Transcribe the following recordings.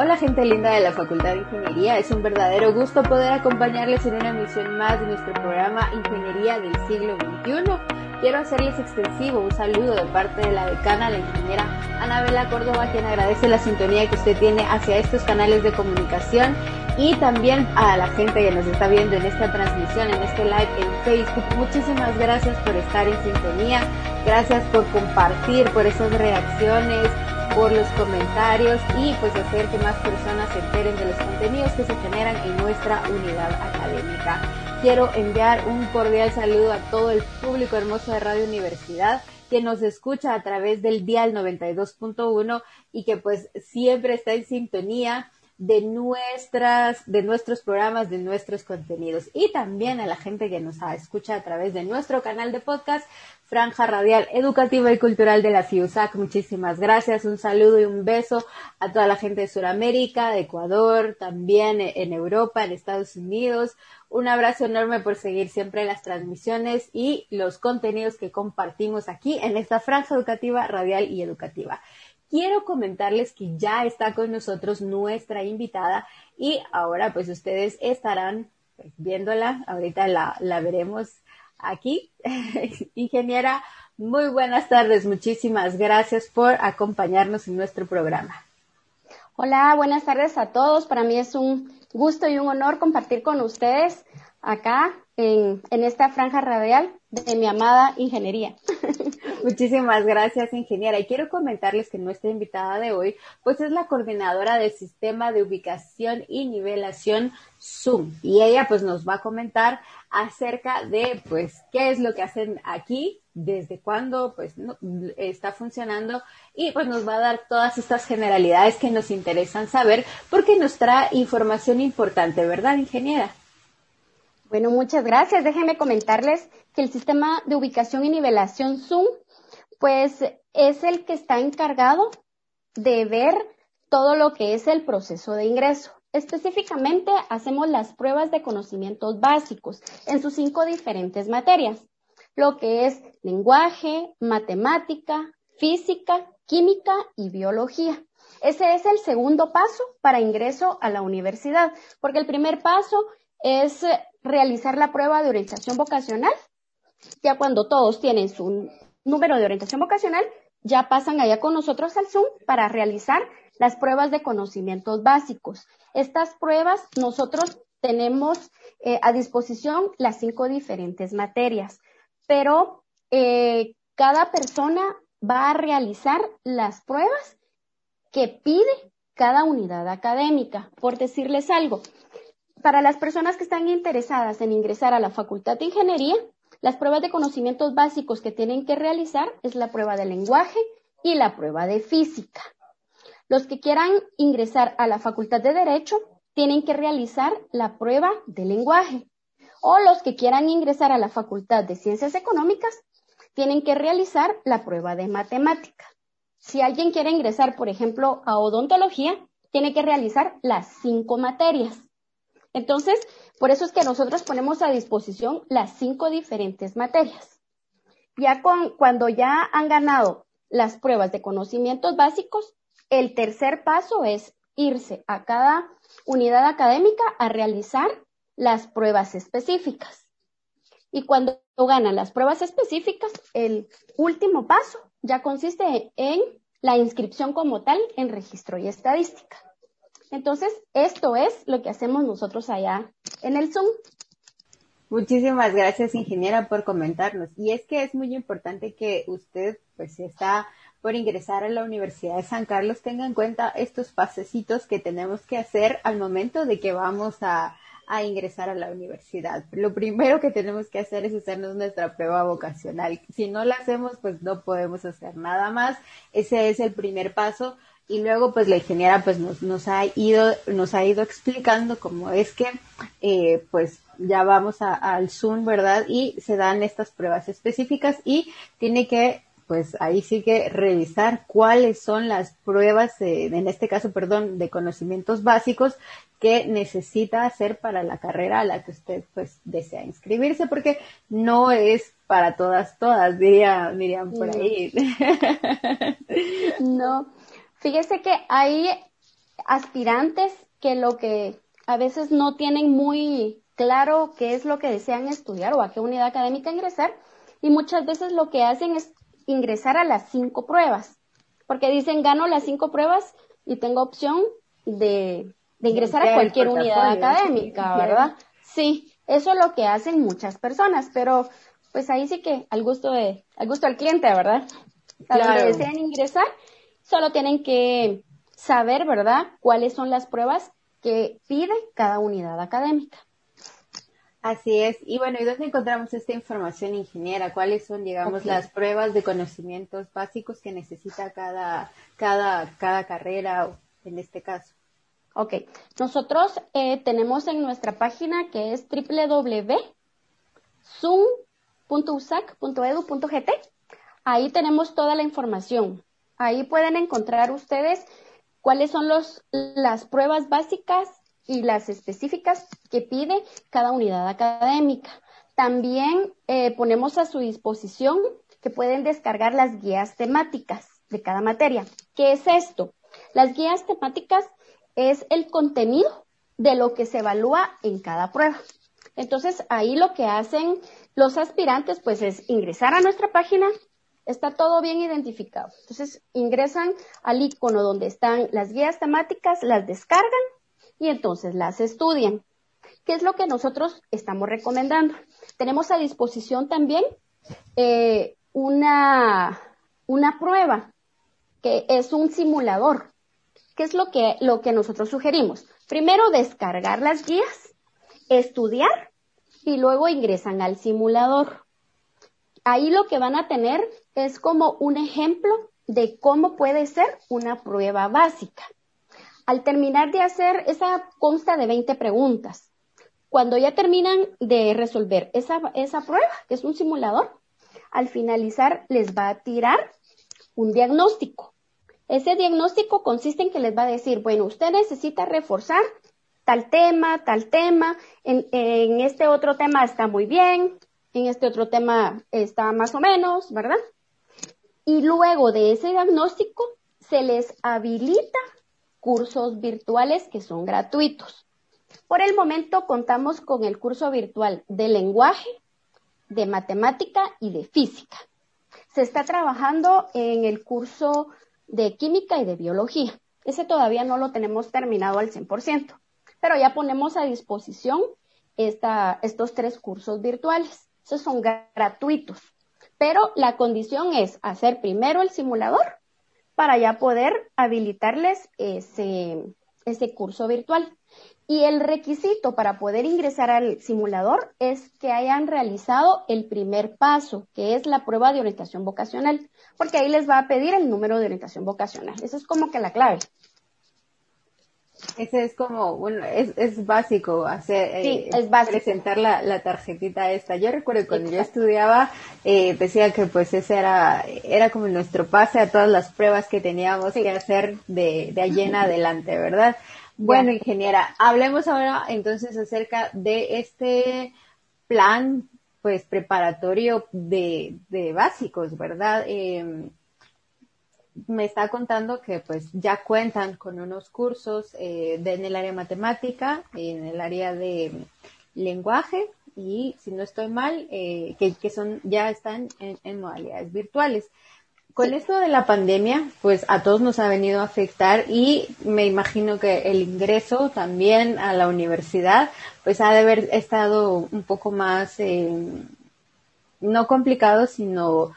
Hola gente linda de la Facultad de Ingeniería, es un verdadero gusto poder acompañarles en una emisión más de nuestro programa Ingeniería del siglo XXI. Quiero hacerles extensivo un saludo de parte de la decana, la ingeniera Anabela Córdoba, quien agradece la sintonía que usted tiene hacia estos canales de comunicación y también a la gente que nos está viendo en esta transmisión, en este live en Facebook. Muchísimas gracias por estar en sintonía, gracias por compartir, por esas reacciones, por los comentarios y pues hacer que más personas se enteren de los contenidos que se generan en nuestra unidad académica. Quiero enviar un cordial saludo a todo el público hermoso de Radio Universidad que nos escucha a través del dial 92.1 y que pues siempre está en sintonía de nuestras, de nuestros programas, de nuestros contenidos y también a la gente que nos escucha a través de nuestro canal de podcast Franja Radial Educativa y Cultural de la FIUSAC. Muchísimas gracias. Un saludo y un beso a toda la gente de Sudamérica, de Ecuador, también en Europa, en Estados Unidos. Un abrazo enorme por seguir siempre las transmisiones y los contenidos que compartimos aquí en esta franja educativa, radial y educativa. Quiero comentarles que ya está con nosotros nuestra invitada y ahora pues ustedes estarán pues, viéndola. Ahorita la, la veremos aquí. Ingeniera, muy buenas tardes. Muchísimas gracias por acompañarnos en nuestro programa. Hola, buenas tardes a todos. Para mí es un gusto y un honor compartir con ustedes acá en, en esta franja radial de mi amada ingeniería. Muchísimas gracias, ingeniera. Y quiero comentarles que nuestra invitada de hoy, pues es la coordinadora del sistema de ubicación y nivelación Zoom. Y ella pues nos va a comentar acerca de pues qué es lo que hacen aquí, desde cuándo pues está funcionando y pues nos va a dar todas estas generalidades que nos interesan saber porque nos trae información importante, ¿verdad, ingeniera? Bueno, muchas gracias. Déjenme comentarles que el sistema de ubicación y nivelación Zoom, pues es el que está encargado de ver todo lo que es el proceso de ingreso. Específicamente hacemos las pruebas de conocimientos básicos en sus cinco diferentes materias, lo que es lenguaje, matemática, física, química y biología. Ese es el segundo paso para ingreso a la universidad, porque el primer paso es realizar la prueba de orientación vocacional. Ya cuando todos tienen su número de orientación vocacional, ya pasan allá con nosotros al Zoom para realizar las pruebas de conocimientos básicos. Estas pruebas nosotros tenemos eh, a disposición las cinco diferentes materias, pero eh, cada persona va a realizar las pruebas que pide cada unidad académica. Por decirles algo, para las personas que están interesadas en ingresar a la Facultad de Ingeniería, las pruebas de conocimientos básicos que tienen que realizar es la prueba de lenguaje y la prueba de física. Los que quieran ingresar a la Facultad de Derecho tienen que realizar la prueba de lenguaje. O los que quieran ingresar a la Facultad de Ciencias Económicas tienen que realizar la prueba de matemática. Si alguien quiere ingresar, por ejemplo, a odontología, tiene que realizar las cinco materias. Entonces, por eso es que nosotros ponemos a disposición las cinco diferentes materias. Ya con, cuando ya han ganado las pruebas de conocimientos básicos, el tercer paso es irse a cada unidad académica a realizar las pruebas específicas. Y cuando ganan las pruebas específicas, el último paso ya consiste en la inscripción como tal en registro y estadística. Entonces, esto es lo que hacemos nosotros allá en el Zoom. Muchísimas gracias, ingeniera, por comentarnos. Y es que es muy importante que usted, pues, si está por ingresar a la Universidad de San Carlos, tenga en cuenta estos pasecitos que tenemos que hacer al momento de que vamos a, a ingresar a la universidad. Lo primero que tenemos que hacer es hacernos nuestra prueba vocacional. Si no la hacemos, pues no podemos hacer nada más. Ese es el primer paso y luego pues la ingeniera pues nos, nos ha ido nos ha ido explicando cómo es que eh, pues ya vamos al Zoom verdad y se dan estas pruebas específicas y tiene que pues ahí sí que revisar cuáles son las pruebas en este caso perdón de conocimientos básicos que necesita hacer para la carrera a la que usted pues desea inscribirse porque no es para todas todas diría Miriam por ahí. No Fíjese que hay aspirantes que lo que a veces no tienen muy claro qué es lo que desean estudiar o a qué unidad académica ingresar y muchas veces lo que hacen es ingresar a las cinco pruebas, porque dicen gano las cinco pruebas y tengo opción de, ingresar a cualquier unidad académica, ¿verdad? Sí, eso es lo que hacen muchas personas, pero pues ahí sí que al gusto de, al gusto del cliente, ¿verdad? A donde desean ingresar, solo tienen que saber, ¿verdad?, cuáles son las pruebas que pide cada unidad académica. Así es. Y bueno, ¿y dónde encontramos esta información, ingeniera? ¿Cuáles son, digamos, las pruebas de conocimientos básicos que necesita cada, cada, cada carrera en este caso? Ok. Nosotros eh, tenemos en nuestra página que es www.zoom.usac.edu.gt. Ahí tenemos toda la información. Ahí pueden encontrar ustedes cuáles son los, las pruebas básicas y las específicas que pide cada unidad académica. También eh, ponemos a su disposición que pueden descargar las guías temáticas de cada materia. ¿Qué es esto? Las guías temáticas es el contenido de lo que se evalúa en cada prueba. Entonces, ahí lo que hacen los aspirantes, pues es ingresar a nuestra página, está todo bien identificado. Entonces, ingresan al icono donde están las guías temáticas, las descargan y entonces las estudian. ¿Qué es lo que nosotros estamos recomendando? Tenemos a disposición también eh, una, una prueba que es un simulador. ¿Qué es lo que, lo que nosotros sugerimos? Primero descargar las guías, estudiar y luego ingresan al simulador. Ahí lo que van a tener es como un ejemplo de cómo puede ser una prueba básica. Al terminar de hacer, esa consta de 20 preguntas. Cuando ya terminan de resolver esa, esa prueba, que es un simulador, al finalizar les va a tirar un diagnóstico. Ese diagnóstico consiste en que les va a decir, bueno, usted necesita reforzar tal tema, tal tema, en, en, este otro tema está muy bien, en este otro tema está más o menos, ¿verdad? Y luego de ese diagnóstico se les habilita cursos virtuales que son gratuitos. Por el momento contamos con el curso virtual de lenguaje, de matemática y de física. Se está trabajando en el curso de química y de biología. Ese todavía no lo tenemos terminado al 100%, pero ya ponemos a disposición estos tres cursos virtuales. Esos son gratuitos, pero la condición es hacer primero el simulador para ya poder habilitarles ese, ese curso virtual. Y el requisito para poder ingresar al simulador es que hayan realizado el primer paso, que es la prueba de orientación vocacional, porque ahí les va a pedir el número de orientación vocacional. Eso es como que la clave. Ese es como, bueno, es, es básico hacer, eh, es básico. presentar la, la, tarjetita esta. Yo recuerdo cuando yo estudiaba, eh, decía que pues ese era, era como nuestro pase a todas las pruebas que teníamos que hacer de, de allí en adelante, ¿verdad? Bueno, ingeniera, hablemos ahora entonces acerca de este plan, pues, preparatorio de, de básicos, ¿verdad? Eh, me está contando que pues ya cuentan con unos cursos eh, en el área matemática, en el área de lenguaje y si no estoy mal, eh, que, son ya están en, modalidades virtuales. Con esto de la pandemia, pues a todos nos ha venido a afectar y me imagino que el ingreso también a la universidad, pues ha de haber estado un poco más, eh, no complicado, sino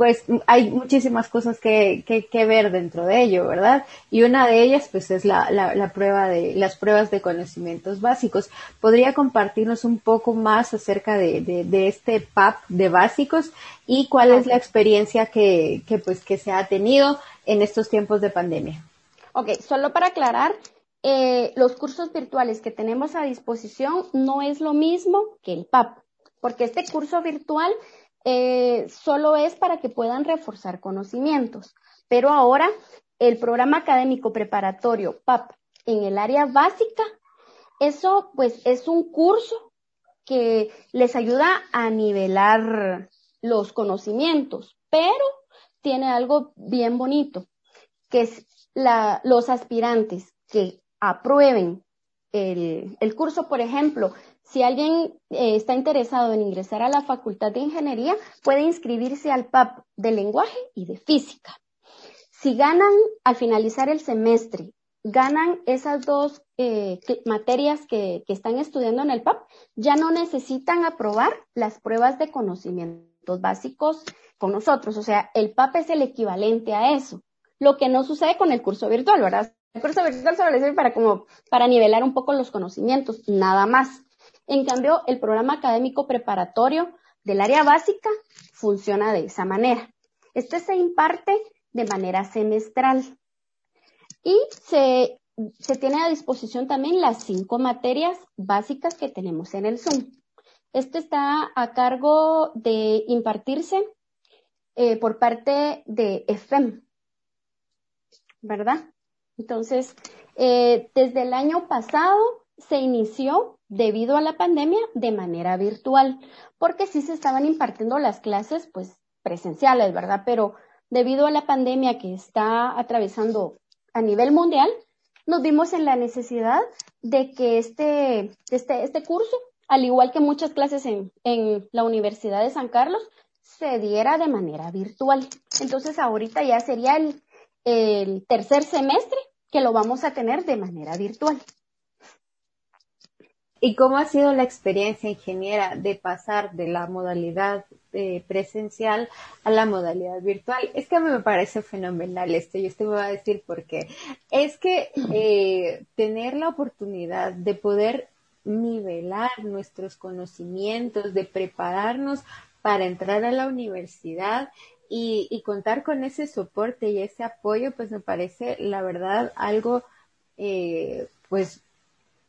pues hay muchísimas cosas que, que, ver dentro de ello, ¿verdad? Y una de ellas, pues, es la, la, prueba de, las pruebas de conocimientos básicos. ¿Podría compartirnos un poco más acerca de, de, este PAP de básicos y cuál es la experiencia que, que, pues, que se ha tenido en estos tiempos de pandemia? Ok, solo para aclarar, eh, los cursos virtuales que tenemos a disposición no es lo mismo que el PAP, porque este curso virtual eh, solo es para que puedan reforzar conocimientos. Pero ahora el programa académico preparatorio PAP en el área básica, eso pues es un curso que les ayuda a nivelar los conocimientos, pero tiene algo bien bonito, que es la, los aspirantes que aprueben el, curso, por ejemplo, si alguien eh, está interesado en ingresar a la Facultad de Ingeniería, puede inscribirse al PAP de lenguaje y de física. Si ganan al finalizar el semestre, ganan esas dos eh, materias que, que están estudiando en el PAP, ya no necesitan aprobar las pruebas de conocimientos básicos con nosotros. O sea, el PAP es el equivalente a eso. Lo que no sucede con el curso virtual, ¿verdad? El curso virtual solo sirve para como, para nivelar un poco los conocimientos, nada más. En cambio, el programa académico preparatorio del área básica funciona de esa manera. Este se imparte de manera semestral y se, se tiene a disposición también las cinco materias básicas que tenemos en el Zoom. Este está a cargo de impartirse eh, por parte de EFEM, ¿verdad? Entonces, eh, desde el año pasado se inició debido a la pandemia de manera virtual, porque sí se estaban impartiendo las clases pues presenciales, ¿verdad? Pero debido a la pandemia que está atravesando a nivel mundial, nos vimos en la necesidad de que este, este, este curso, al igual que muchas clases en, en la Universidad de San Carlos, se diera de manera virtual. Entonces ahorita ya sería el, el tercer semestre que lo vamos a tener de manera virtual. ¿Y cómo ha sido la experiencia ingeniera de pasar de la modalidad eh, presencial a la modalidad virtual? Es que a mí me parece fenomenal esto y usted me va a decir por qué. Es que eh, tener la oportunidad de poder nivelar nuestros conocimientos, de prepararnos para entrar a la universidad y, y, contar con ese soporte y ese apoyo, pues me parece, la verdad, algo, eh, pues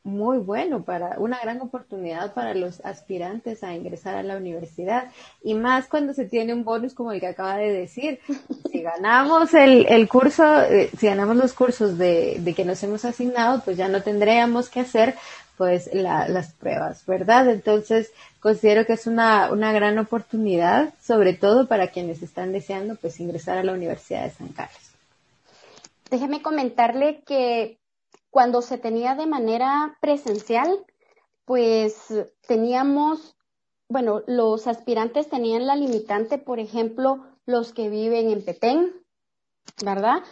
muy bueno para una gran oportunidad para los aspirantes a ingresar a la universidad. Y más cuando se tiene un bonus como el que acaba de decir. Si ganamos el, el curso eh, si ganamos los cursos de, de, que nos hemos asignado pues ya no tendríamos que hacer pues la, las pruebas verdad entonces considero que es una, una gran oportunidad sobre todo para quienes están deseando pues ingresar a la universidad de San Carlos déjeme comentarle que cuando se tenía de manera presencial, pues teníamos, bueno, los aspirantes tenían la limitante, por ejemplo, los que viven en Petén, ¿verdad?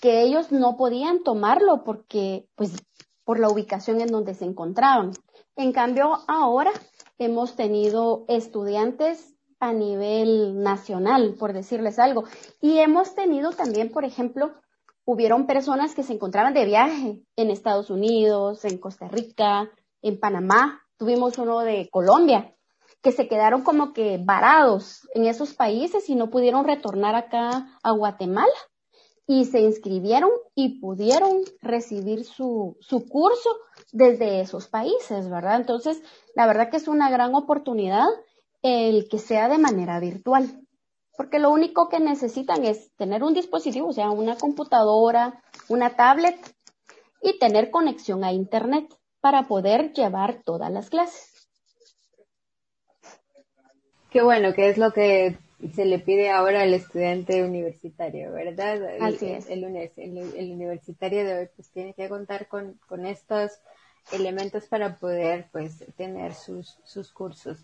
Que ellos no podían tomarlo porque, pues, por la ubicación en donde se encontraban. En cambio, ahora hemos tenido estudiantes a nivel nacional, por decirles algo. Y hemos tenido también, por ejemplo, hubieron personas que se encontraban de viaje en Estados Unidos, en Costa Rica, en Panamá, tuvimos uno de Colombia, que se quedaron como que varados en esos países y no pudieron retornar acá a Guatemala y se inscribieron y pudieron recibir su, su curso desde esos países, ¿verdad? Entonces, la verdad que es una gran oportunidad el que sea de manera virtual porque lo único que necesitan es tener un dispositivo, o sea, una computadora, una tablet y tener conexión a Internet para poder llevar todas las clases. Qué bueno, que es lo que se le pide ahora al estudiante universitario, ¿verdad? Así es. El, el, universitario de hoy pues tiene que contar con, con estos elementos para poder pues tener sus, sus cursos.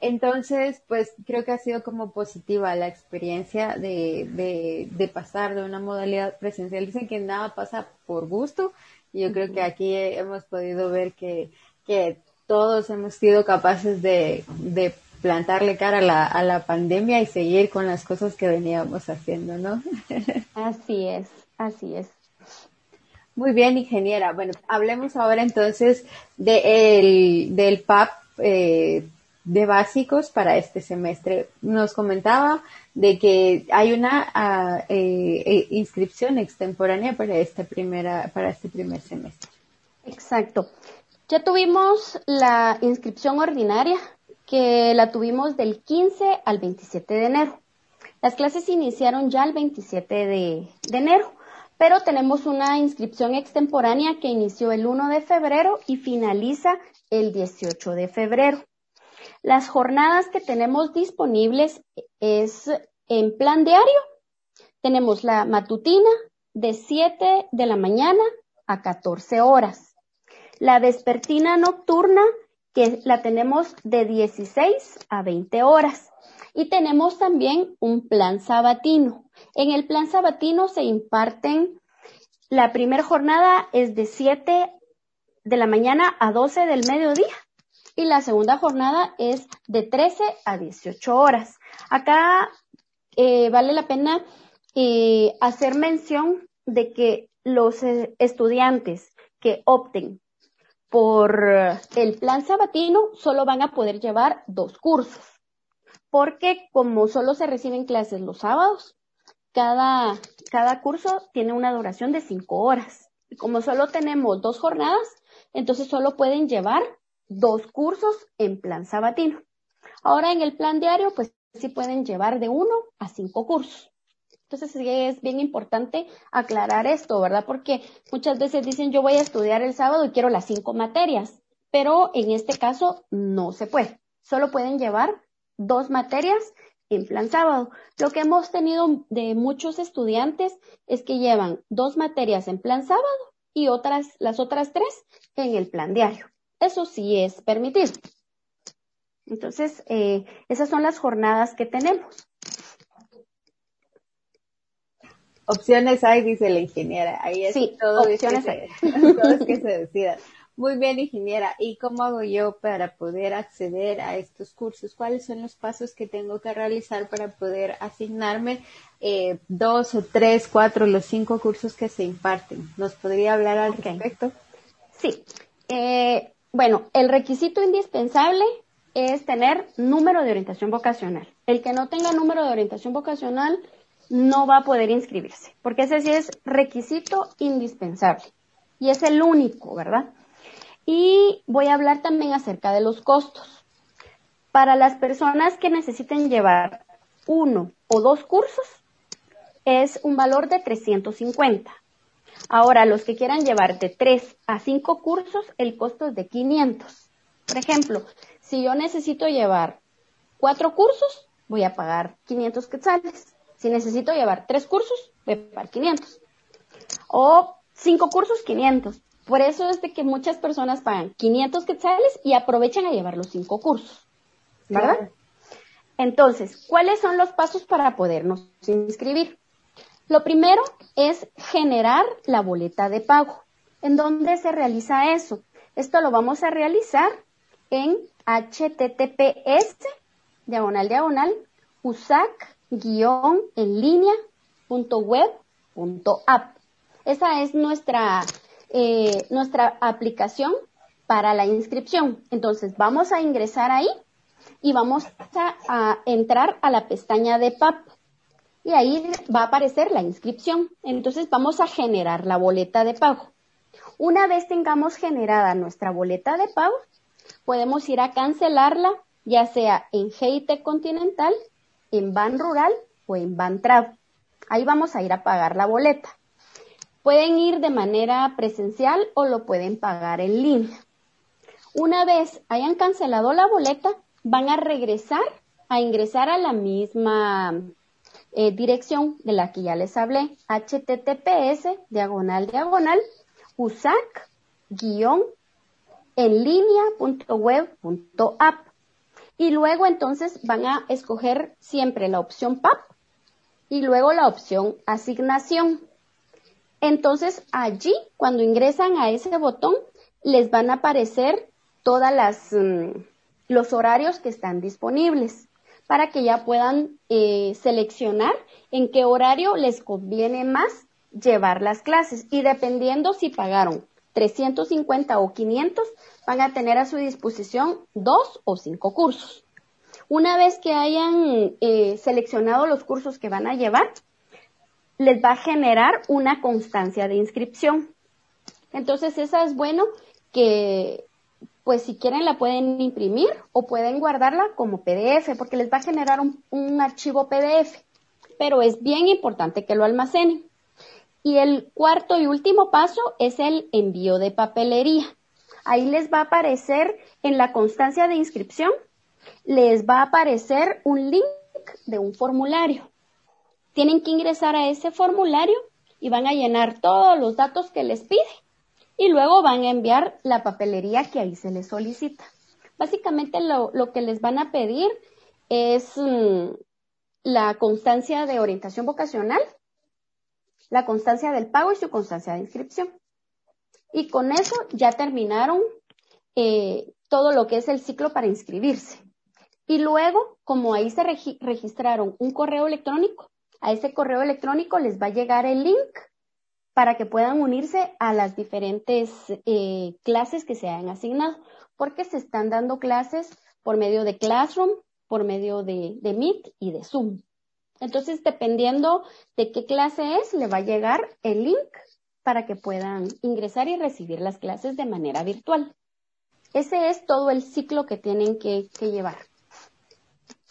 Entonces, pues creo que ha sido como positiva la experiencia de, de, de, pasar de una modalidad presencial. Dicen que nada pasa por gusto y yo creo que aquí hemos podido ver que, que todos hemos sido capaces de, de plantarle cara a la, a la pandemia y seguir con las cosas que veníamos haciendo, ¿no? Así es, así es. Muy bien, ingeniera. Bueno, hablemos ahora entonces de el, del PAP eh, de básicos para este semestre. Nos comentaba de que hay una uh, eh, inscripción extemporánea para esta primera, para este primer semestre. Exacto. Ya tuvimos la inscripción ordinaria que la tuvimos del 15 al 27 de enero. Las clases iniciaron ya el 27 de, de enero, pero tenemos una inscripción extemporánea que inició el 1 de febrero y finaliza el 18 de febrero. Las jornadas que tenemos disponibles es en plan diario. Tenemos la matutina de 7 de la mañana a 14 horas. La vespertina nocturna, que la tenemos de 16 a 20 horas. Y tenemos también un plan sabatino. En el plan sabatino se imparten, la primera jornada es de 7 de la mañana a 12 del mediodía y la segunda jornada es de 13 a 18 horas. Acá eh, vale la pena eh, hacer mención de que los eh, estudiantes que opten por el plan sabatino solo van a poder llevar dos cursos, porque como solo se reciben clases los sábados, cada, cada curso tiene una duración de cinco horas. Y como solo tenemos dos jornadas, entonces solo pueden llevar dos cursos en plan sabatino. Ahora en el plan diario, pues sí pueden llevar de uno a cinco cursos. Entonces sí es bien importante aclarar esto, ¿verdad? Porque muchas veces dicen yo voy a estudiar el sábado y quiero las cinco materias, pero en este caso no se puede. Solo pueden llevar dos materias en plan sábado. Lo que hemos tenido de muchos estudiantes es que llevan dos materias en plan sábado y otras, las otras tres en el plan diario. Eso sí es permitido. Entonces, eh, esas son las jornadas que tenemos. Opciones hay, dice la ingeniera. Ahí es sí, todo opciones hay. todo es que se decida. Muy bien, ingeniera. ¿Y cómo hago yo para poder acceder a estos cursos? ¿Cuáles son los pasos que tengo que realizar para poder asignarme eh, dos o tres, cuatro, los cinco cursos que se imparten? ¿Nos podría hablar al respecto? Sí. Eh, bueno, el requisito indispensable es tener número de orientación vocacional. El que no tenga número de orientación vocacional no va a poder inscribirse, porque ese sí es requisito indispensable y es el único, ¿verdad? Y voy a hablar también acerca de los costos. Para las personas que necesiten llevar uno o dos cursos, es un valor de 350. Ahora, los que quieran llevar de 3 a 5 cursos, el costo es de 500. Por ejemplo, si yo necesito llevar 4 cursos, voy a pagar 500 quetzales. Si necesito llevar 3 cursos, voy a pagar 500. O 5 cursos, 500. Por eso es de que muchas personas pagan 500 quetzales y aprovechan a llevar los 5 cursos. ¿Verdad? Entonces, ¿cuáles son los pasos para podernos inscribir? Lo primero es generar la boleta de pago. ¿En dónde se realiza eso? Esto lo vamos a realizar en https diagonal diagonal usac guion en línea punto web punto app. Esa es nuestra, eh, nuestra aplicación para la inscripción. Entonces vamos a ingresar ahí y vamos a, a entrar a la pestaña de PAP y ahí va a aparecer la inscripción. Entonces vamos a generar la boleta de pago. Una vez tengamos generada nuestra boleta de pago, podemos ir a cancelarla, ya sea en GIT Continental, en Ban Rural o en Ban Ahí vamos a ir a pagar la boleta. Pueden ir de manera presencial o lo pueden pagar en línea. Una vez hayan cancelado la boleta, van a regresar a ingresar a la misma eh, dirección de la que ya les hablé, https diagonal diagonal usac guion en línea punto web punto app. Y luego entonces van a escoger siempre la opción PAP y luego la opción asignación. Entonces allí, cuando ingresan a ese botón, les van a aparecer todas las, mm, los horarios que están disponibles para que ya puedan eh, seleccionar en qué horario les conviene más llevar las clases y dependiendo si pagaron 350 o 500 van a tener a su disposición dos o cinco cursos. Una vez que hayan eh, seleccionado los cursos que van a llevar, les va a generar una constancia de inscripción. Entonces, esa es bueno que pues si quieren la pueden imprimir o pueden guardarla como PDF porque les va a generar un, archivo PDF. Pero es bien importante que lo almacenen. Y el cuarto y último paso es el envío de papelería. Ahí les va a aparecer en la constancia de inscripción, les va a aparecer un link de un formulario. Tienen que ingresar a ese formulario y van a llenar todos los datos que les pide y luego van a enviar la papelería que ahí se les solicita. Básicamente lo, que les van a pedir es mm, la constancia de orientación vocacional, la constancia del pago y su constancia de inscripción. Y con eso ya terminaron eh, todo lo que es el ciclo para inscribirse. Y luego, como ahí se registraron un correo electrónico, a ese correo electrónico les va a llegar el link para que puedan unirse a las diferentes eh, clases que se hayan asignado, porque se están dando clases por medio de Classroom, por medio de, de Meet y de Zoom. Entonces, dependiendo de qué clase es, le va a llegar el link para que puedan ingresar y recibir las clases de manera virtual. Ese es todo el ciclo que tienen que, que llevar.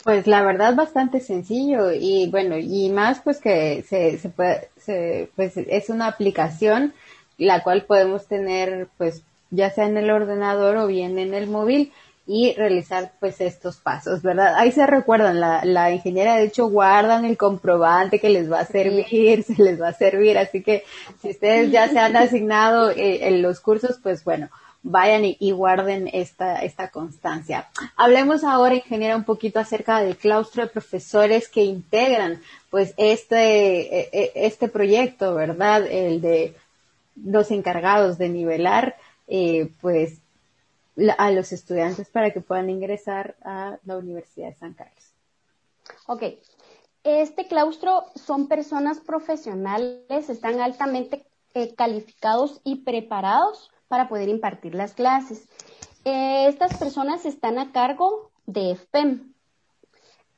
Pues la verdad bastante sencillo y bueno, y más pues que se, puede, se, pues es una aplicación la cual podemos tener pues ya sea en el ordenador o bien en el móvil y realizar pues estos pasos, ¿verdad? Ahí se recuerdan, la, la ingeniera de hecho guardan el comprobante que les va a servir, se les va a servir, así que si ustedes ya se han asignado eh, en los cursos, pues bueno, vayan y, guarden esta, esta constancia. Hablemos ahora, ingeniera, un poquito acerca del claustro de profesores que integran pues este, e, e, este proyecto, ¿verdad? El de los encargados de nivelar eh, pues a los estudiantes para que puedan ingresar a la Universidad de San Carlos. Ok. Este claustro son personas profesionales, están altamente eh, calificados y preparados para poder impartir las clases. Eh, estas personas están a cargo de FPEM.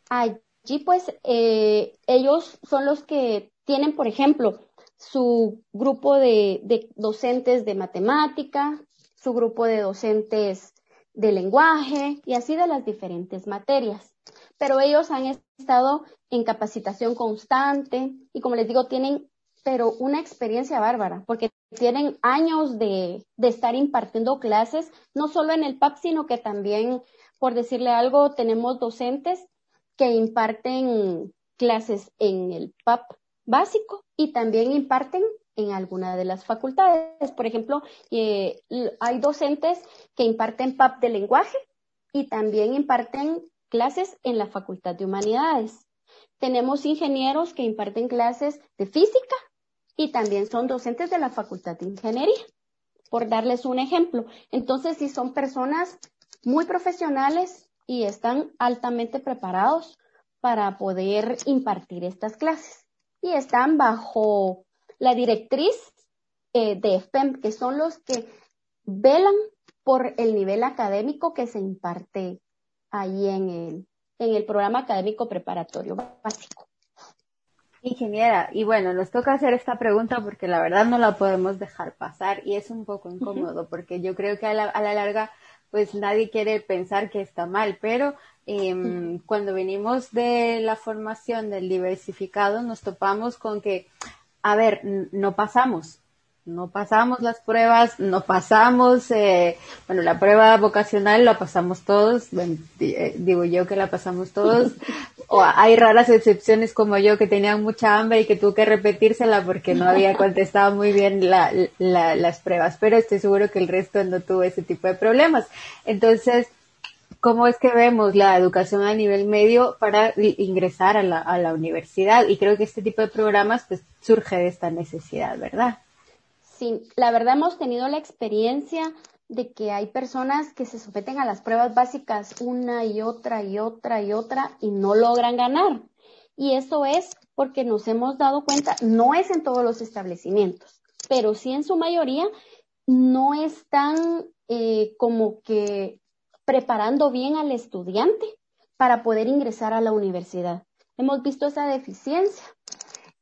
Allí pues eh, ellos son los que tienen, por ejemplo, su grupo de, de docentes de matemática, su grupo de docentes de lenguaje y así de las diferentes materias. Pero ellos han estado en capacitación constante y como les digo, tienen pero una experiencia bárbara, porque tienen años de, de, estar impartiendo clases, no solo en el PAP, sino que también, por decirle algo, tenemos docentes que imparten clases en el PAP básico y también imparten en alguna de las facultades. Por ejemplo, eh, hay docentes que imparten PAP de lenguaje y también imparten clases en la Facultad de Humanidades. Tenemos ingenieros que imparten clases de física y también son docentes de la Facultad de Ingeniería, por darles un ejemplo. Entonces, sí son personas muy profesionales y están altamente preparados para poder impartir estas clases. Y están bajo la directriz eh, de FPEM, que son los que velan por el nivel académico que se imparte ahí en el, en el programa académico preparatorio básico. Ingeniera, y bueno, nos toca hacer esta pregunta porque la verdad no la podemos dejar pasar y es un poco incómodo porque yo creo que a la, a la larga pues nadie quiere pensar que está mal, pero eh, cuando venimos de la formación del diversificado nos topamos con que, a ver, no pasamos, no pasamos las pruebas, no pasamos, eh, bueno, la prueba vocacional la pasamos todos, eh, digo yo que la pasamos todos, o hay raras excepciones como yo que tenían mucha hambre y que tuve que repetírsela porque no había contestado muy bien la, las pruebas, pero estoy seguro que el resto no tuvo ese tipo de problemas. Entonces, ¿cómo es que vemos la educación a nivel medio para ingresar a la, a la universidad? Y creo que este tipo de programas pues surge de esta necesidad, ¿verdad? Sí, la verdad hemos tenido la experiencia de que hay personas que se someten a las pruebas básicas una y otra y otra y otra y no logran ganar. Y eso es porque nos hemos dado cuenta, no es en todos los establecimientos, pero sí en su mayoría no están eh, como que preparando bien al estudiante para poder ingresar a la universidad. Hemos visto esa deficiencia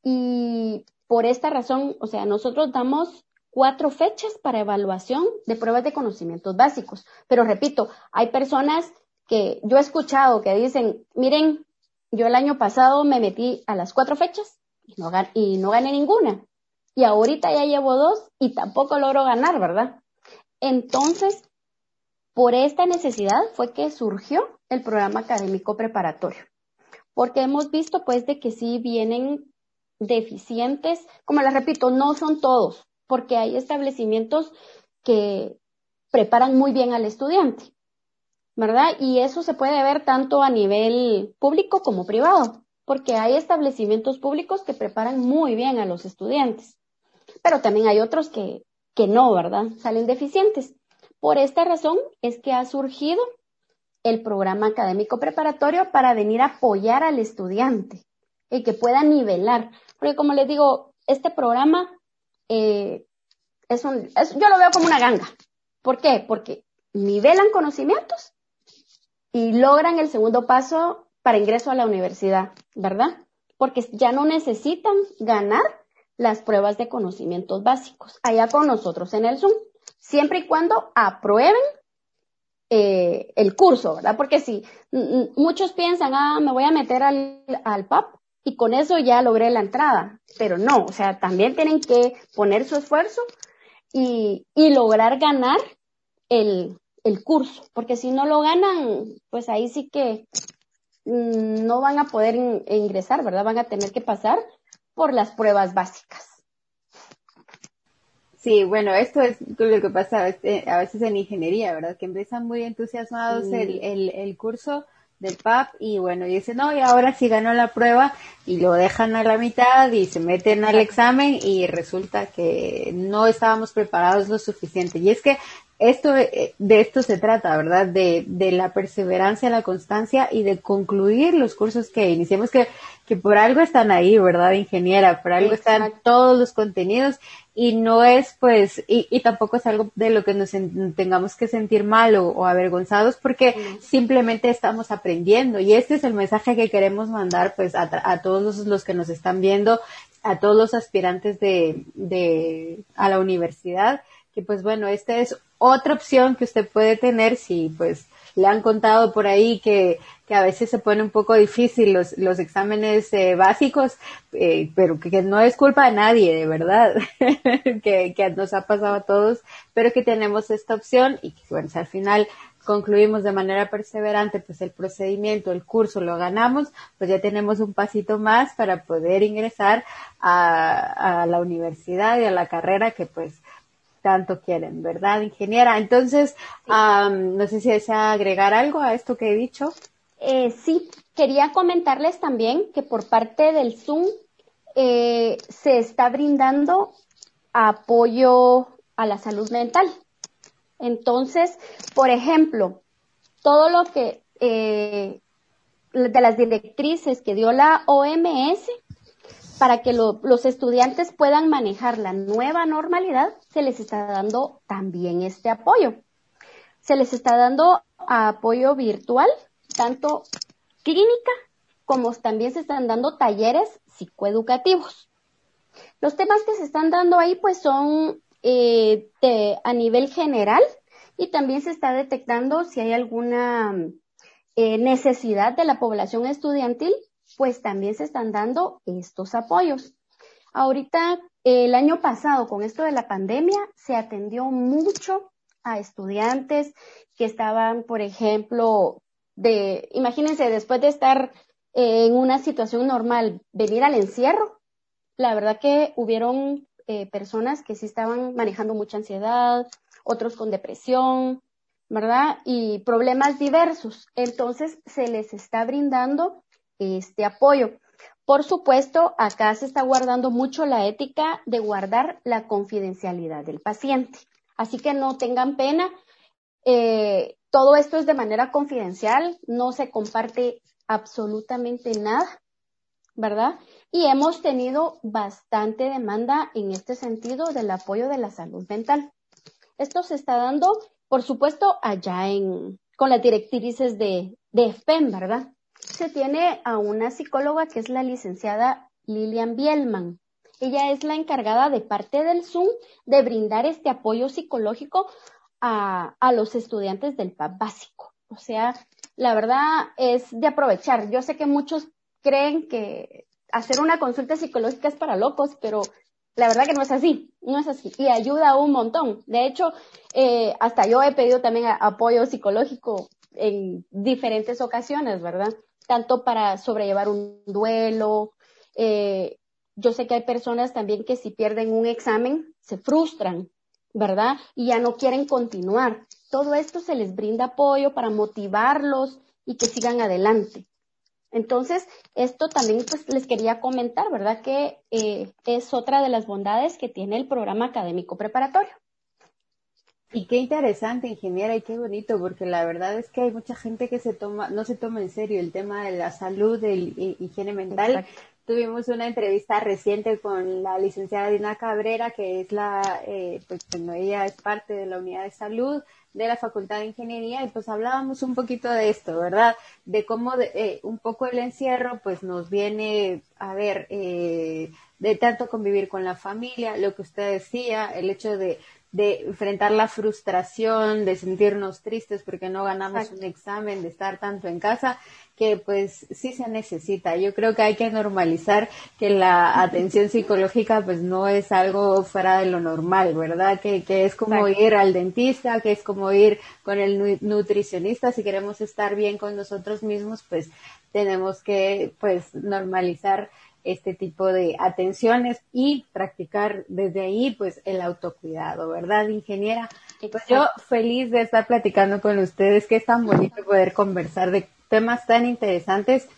y por esta razón, o sea, nosotros damos cuatro fechas para evaluación de pruebas de conocimientos básicos. Pero repito, hay personas que yo he escuchado que dicen, miren, yo el año pasado me metí a las cuatro fechas y no, y no gané ninguna. Y ahorita ya llevo dos y tampoco logro ganar, ¿verdad? Entonces, por esta necesidad fue que surgió el programa académico preparatorio. Porque hemos visto pues de que sí vienen deficientes, como les repito, no son todos, porque hay establecimientos que preparan muy bien al estudiante, ¿verdad? Y eso se puede ver tanto a nivel público como privado, porque hay establecimientos públicos que preparan muy bien a los estudiantes, pero también hay otros que, que no, ¿verdad? Salen deficientes. Por esta razón es que ha surgido el programa académico preparatorio para venir a apoyar al estudiante y que pueda nivelar. Porque como les digo, este programa eh, es un, yo lo veo como una ganga. ¿Por qué? Porque nivelan conocimientos y logran el segundo paso para ingreso a la universidad, ¿verdad? Porque ya no necesitan ganar las pruebas de conocimientos básicos allá con nosotros en el Zoom, siempre y cuando aprueben eh, el curso, ¿verdad? Porque si muchos piensan, ah, me voy a meter al, al PAP y con eso ya logré la entrada, pero no, o sea, también tienen que poner su esfuerzo y, y lograr ganar el, el curso, porque si no lo ganan, pues ahí sí que mm, no van a poder ingresar, ¿verdad? Van a tener que pasar por las pruebas básicas. Sí, bueno, esto es lo que pasa a veces en ingeniería, ¿verdad? Que empiezan muy entusiasmados el, el, el curso del PAP y bueno, y dicen, no, y ahora sí ganó la prueba y lo dejan a la mitad y se meten al examen y resulta que no estábamos preparados lo suficiente. Y es que esto, eh, de esto se trata, ¿verdad? De, de la perseverancia, la constancia y de concluir los cursos que iniciamos, que, que por algo están ahí, ¿verdad, ingeniera? Por algo están todos los contenidos y no es pues, y, y, tampoco es algo de lo que nos tengamos que sentir mal o, avergonzados porque simplemente estamos aprendiendo y este es el mensaje que queremos mandar pues a, a todos los, los, que nos están viendo, a todos los aspirantes de, de, a la universidad, que pues bueno, esta es otra opción que usted puede tener si pues le han contado por ahí que, que a veces se pone un poco difícil los, los exámenes eh, básicos, eh, pero que, no es culpa de nadie, de verdad, que, nos ha pasado a todos, pero que tenemos esta opción y que bueno, si al final concluimos de manera perseverante pues el procedimiento, el curso, lo ganamos, pues ya tenemos un pasito más para poder ingresar a, a la universidad y a la carrera que pues tanto quieren, ¿verdad, ingeniera? Entonces, no sé si desea agregar algo a esto que he dicho. Eh, sí, quería comentarles también que por parte del Zoom eh, se está brindando apoyo a la salud mental. Entonces, por ejemplo, todo lo que eh, de las directrices que dio la OMS para que los estudiantes puedan manejar la nueva normalidad, se les está dando también este apoyo. Se les está dando apoyo virtual, tanto clínica como también se están dando talleres psicoeducativos. Los temas que se están dando ahí pues son eh, a nivel general y también se está detectando si hay alguna eh, necesidad de la población estudiantil pues también se están dando estos apoyos. Ahorita, el año pasado, con esto de la pandemia, se atendió mucho a estudiantes que estaban, por ejemplo, de, imagínense, después de estar en una situación normal, venir al encierro, la verdad que hubieron eh, personas que sí estaban manejando mucha ansiedad, otros con depresión, ¿verdad? Y problemas diversos. Entonces, se les está brindando este apoyo. Por supuesto, acá se está guardando mucho la ética de guardar la confidencialidad del paciente. Así que no tengan pena. Eh, todo esto es de manera confidencial, no se comparte absolutamente nada, ¿verdad? Y hemos tenido bastante demanda en este sentido del apoyo de la salud mental. Esto se está dando, por supuesto, allá en, con las directrices de, de FEM, ¿verdad? Se tiene a una psicóloga que es la licenciada Lilian Bielman. Ella es la encargada de parte del Zoom de brindar este apoyo psicológico a, a los estudiantes del PAP básico. O sea, la verdad es de aprovechar. Yo sé que muchos creen que hacer una consulta psicológica es para locos, pero la verdad que no es así, no es así. Y ayuda un montón. De hecho, eh, hasta yo he pedido también apoyo psicológico en diferentes ocasiones, ¿verdad? Tanto para sobrellevar un duelo, eh, yo sé que hay personas también que si pierden un examen se frustran, ¿verdad? Y ya no quieren continuar. Todo esto se les brinda apoyo para motivarlos y que sigan adelante. Entonces, esto también pues les quería comentar, ¿verdad? Que eh, es otra de las bondades que tiene el programa académico preparatorio. Y qué interesante, ingeniera, y qué bonito, porque la verdad es que hay mucha gente que se toma, no se toma en serio el tema de la salud, de higiene mental. Tuvimos una entrevista reciente con la licenciada Dina Cabrera, que es la, eh, pues bueno, ella es parte de la unidad de salud de la Facultad de Ingeniería y pues hablábamos un poquito de esto, ¿verdad? De cómo eh, un poco el encierro pues nos viene a ver eh, de tanto convivir con la familia, lo que usted decía, el hecho de de enfrentar la frustración, de sentirnos tristes porque no ganamos un examen, de estar tanto en casa, que pues sí se necesita. Yo creo que hay que normalizar que la atención psicológica pues no es algo fuera de lo normal, ¿verdad? Que, que es como ir al dentista, que es como ir con el nutricionista. Si queremos estar bien con nosotros mismos, pues tenemos que pues normalizar este tipo de atenciones y practicar desde ahí pues el autocuidado, ¿verdad, ingeniera? Pues yo feliz de estar platicando con ustedes, que es tan bonito poder conversar de temas tan interesantes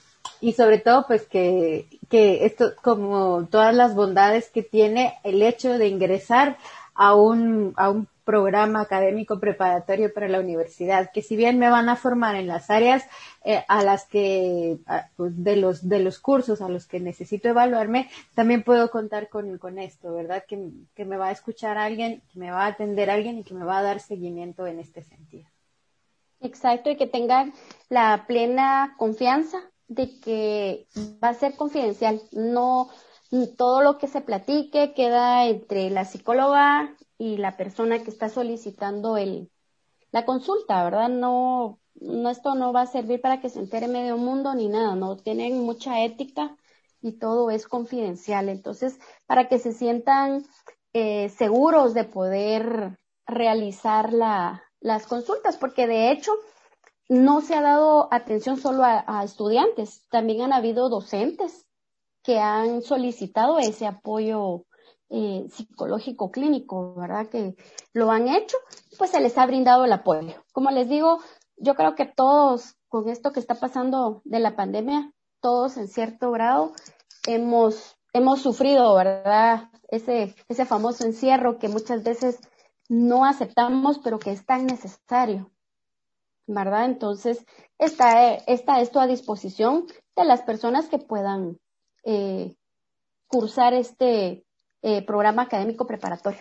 y sobre todo pues que, que esto como todas las bondades que tiene el hecho de ingresar a un, a un programa académico preparatorio para la universidad, que si bien me van a formar en las áreas eh, a las que, pues, de los, de los cursos a los que necesito evaluarme, también puedo contar con, con esto, ¿verdad? Que, que me va a escuchar alguien, que me va a atender alguien y que me va a dar seguimiento en este sentido. Exacto, y que tengan la plena confianza de que va a ser confidencial, no todo lo que se platique queda entre la psicóloga y la persona que está solicitando el, la consulta, ¿verdad? No, no, esto no va a servir para que se entere medio mundo ni nada, no tienen mucha ética y todo es confidencial. Entonces, para que se sientan eh, seguros de poder realizar la, las consultas, porque de hecho no se ha dado atención solo a estudiantes, también han habido docentes que han solicitado ese apoyo eh, psicológico clínico, ¿verdad? Que lo han hecho, pues se les ha brindado el apoyo. Como les digo, yo creo que todos, con esto que está pasando de la pandemia, todos en cierto grado hemos, hemos sufrido, ¿verdad? Ese, ese famoso encierro que muchas veces no aceptamos, pero que es tan necesario, ¿verdad? Entonces, está, está esto a disposición de las personas que puedan eh, cursar este eh, programa académico preparatorio.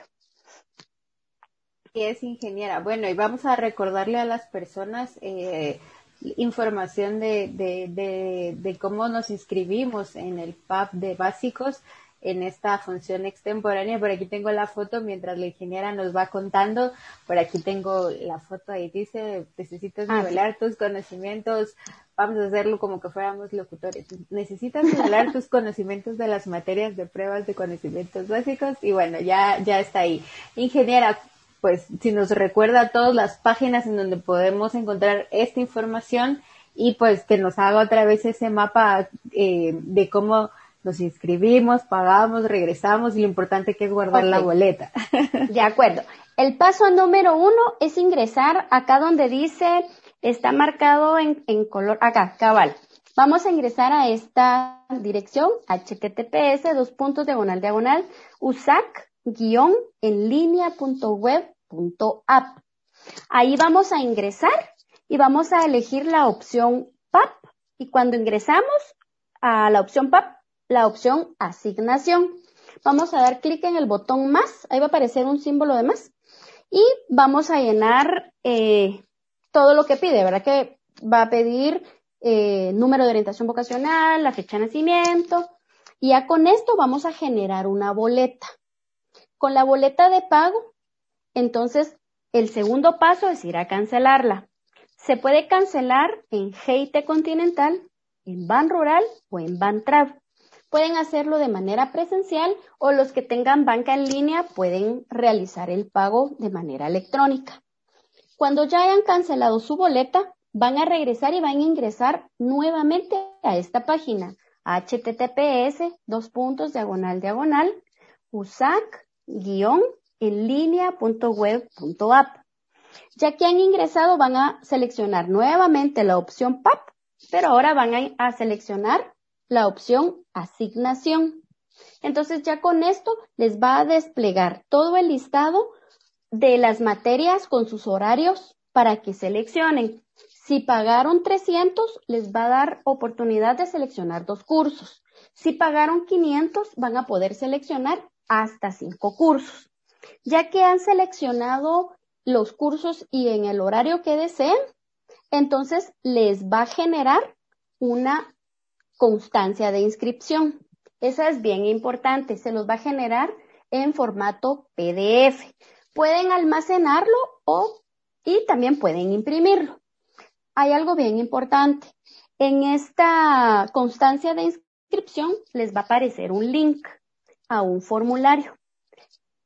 Es ingeniera. Bueno, y vamos a recordarle a las personas eh, información de, de, de, cómo nos inscribimos en el PAP de básicos en esta función extemporánea. Por aquí tengo la foto mientras la ingeniera nos va contando. Por aquí tengo la foto ahí dice, necesitas ah, nivelar tus conocimientos. Vamos a hacerlo como que fuéramos locutores. Necesitas nivelar tus conocimientos de las materias de pruebas de conocimientos básicos. Y bueno, ya, ya está ahí. Ingeniera, pues si nos recuerda todas las páginas en donde podemos encontrar esta información y pues que nos haga otra vez ese mapa eh, de cómo nos inscribimos, pagamos, regresamos y lo importante que es guardar la boleta. De acuerdo. El paso número uno es ingresar acá donde dice, está marcado en, color, acá, cabal. Vamos a ingresar a esta dirección, https, dos puntos, diagonal, diagonal, usac, guion, en línea, punto web, punto app. Ahí vamos a ingresar y vamos a elegir la opción PAP. Y cuando ingresamos a la opción PAP, la opción asignación. Vamos a dar clic en el botón más, ahí va a aparecer un símbolo de más y vamos a llenar eh, todo lo que pide, ¿verdad? Que va a pedir eh, número de orientación vocacional, la fecha de nacimiento y ya con esto vamos a generar una boleta. Con la boleta de pago, entonces el segundo paso es ir a cancelarla. Se puede cancelar en GIT Continental, en Ban Rural o en Ban Trav pueden hacerlo de manera presencial o los que tengan banca en línea pueden realizar el pago de manera electrónica. Cuando ya hayan cancelado su boleta, van a regresar y van a ingresar nuevamente a esta página https dos puntos diagonal diagonal usac guion en línea.web.app. Ya que han ingresado van a seleccionar nuevamente la opción PAP, pero ahora van a seleccionar la opción asignación. Entonces ya con esto les va a desplegar todo el listado de las materias con sus horarios para que seleccionen. Si pagaron 300, les va a dar oportunidad de seleccionar dos cursos. Si pagaron 500, van a poder seleccionar hasta cinco cursos. Ya que han seleccionado los cursos y en el horario que deseen, entonces les va a generar una constancia de inscripción. Esa es bien importante, se los va a generar en formato PDF. Pueden almacenarlo o y también pueden imprimirlo hay algo bien importante. En esta constancia de inscripción les va a aparecer un link a un formulario.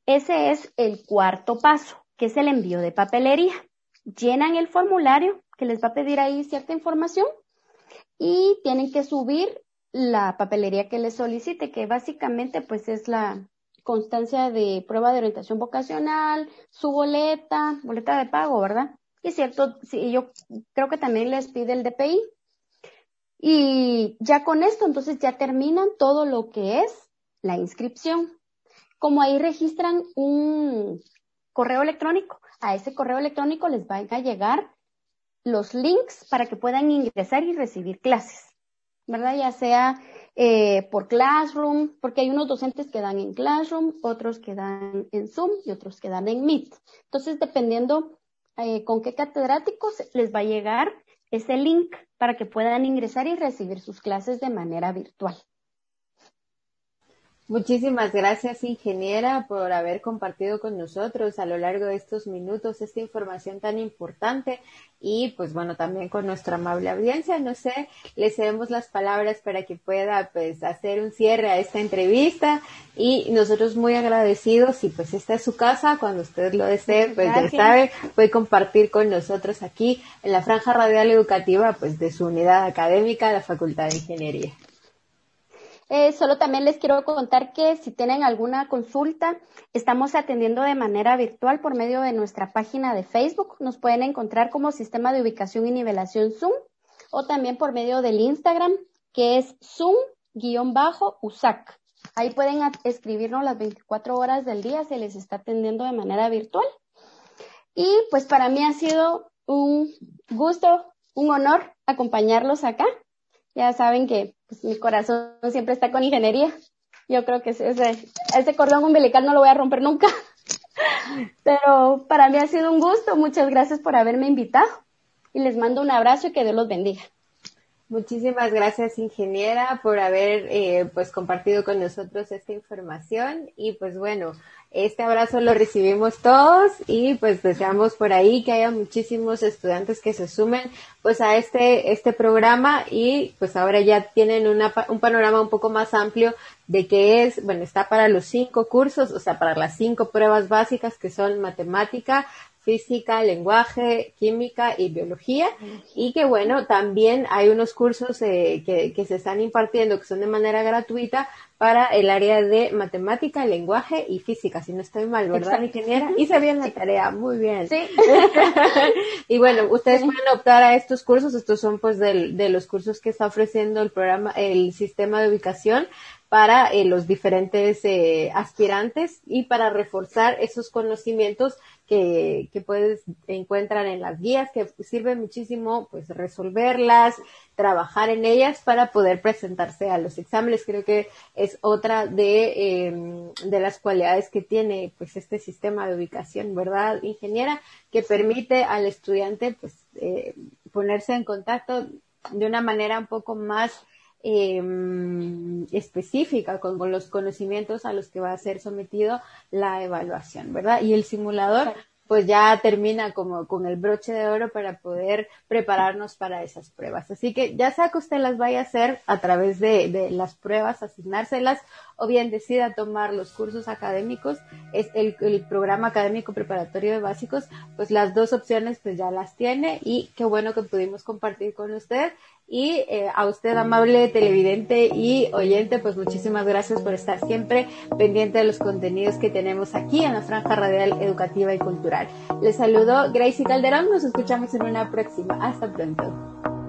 Ese es el cuarto paso, que es el envío de papelería. Llenan el formulario que les va a pedir ahí cierta información y tienen que subir la papelería que les solicite, que básicamente pues es la constancia de prueba de orientación vocacional, su boleta, boleta de pago, ¿verdad? Y cierto, sí, yo creo que también les pide el DPI. Y ya con esto, entonces ya terminan todo lo que es la inscripción. Como ahí registran un correo electrónico, a ese correo electrónico les van a llegar los links para que puedan ingresar y recibir clases, ¿verdad? Ya sea eh, por Classroom, porque hay unos docentes que dan en Classroom, otros que dan en Zoom y otros que dan en Meet. Entonces, dependiendo eh, con qué catedráticos les va a llegar ese link para que puedan ingresar y recibir sus clases de manera virtual. Muchísimas gracias, ingeniera, por haber compartido con nosotros a lo largo de estos minutos esta información tan importante y pues bueno, también con nuestra amable audiencia. No sé, le cedemos las palabras para que pueda pues hacer un cierre a esta entrevista y nosotros muy agradecidos y pues esta es su casa, cuando usted lo desee, pues ya sabe, puede compartir con nosotros aquí en la franja radial educativa pues de su unidad académica la Facultad de Ingeniería. Eh, solo también les quiero contar que si tienen alguna consulta, estamos atendiendo de manera virtual por medio de nuestra página de Facebook. Nos pueden encontrar como Sistema de Ubicación y Nivelación Zoom o también por medio del Instagram, que es Zoom-USAC. Ahí pueden escribirnos las 24 horas del día, se les está atendiendo de manera virtual. Y pues para mí ha sido un gusto, un honor acompañarlos acá. Ya saben que mi corazón siempre está con ingeniería. Yo creo que ese, ese cordón umbilical no lo voy a romper nunca. Pero para mí ha sido un gusto. Muchas gracias por haberme invitado. Y les mando un abrazo y que Dios los bendiga. Muchísimas gracias, ingeniera, por haber eh, pues compartido con nosotros esta información y pues bueno, este abrazo lo recibimos todos y pues deseamos por ahí que haya muchísimos estudiantes que se sumen pues a este este programa y pues ahora ya tienen una, un panorama un poco más amplio de que es, bueno, está para los cinco cursos, o sea, para las cinco pruebas básicas que son matemática, física, lenguaje, química y biología. Y que bueno, también hay unos cursos eh, que, que, se están impartiendo que son de manera gratuita para el área de matemática, lenguaje y física, si no estoy mal, ¿verdad, ingeniera? Hice bien la tarea, muy bien. Sí. y bueno, ustedes pueden optar a estos cursos, estos son pues de, de los cursos que está ofreciendo el programa, el sistema de ubicación para eh, los diferentes eh, aspirantes y para reforzar esos conocimientos que, que puedes encuentrar en las guías, que sirve muchísimo pues resolverlas, trabajar en ellas para poder presentarse a los exámenes. Creo que es otra de, em, de las cualidades que tiene pues este sistema de ubicación, ¿verdad, ingeniera? Que permite al estudiante pues eh, ponerse en contacto de una manera un poco más eh, específica con, los conocimientos a los que va a ser sometido la evaluación, ¿verdad? Y el simulador pues ya termina como con el broche de oro para poder prepararnos para esas pruebas. Así que ya sea que usted las vaya a hacer a través de, de las pruebas, asignárselas, o bien decida tomar los cursos académicos, es el, programa académico preparatorio de básicos, pues las dos opciones pues ya las tiene y qué bueno que pudimos compartir con usted Y eh, a usted, amable televidente y oyente, pues muchísimas gracias por estar siempre pendiente de los contenidos que tenemos aquí en la Franja Radial Educativa y Cultural. Les saludo Gracie Calderón, nos escuchamos en una próxima. Hasta pronto.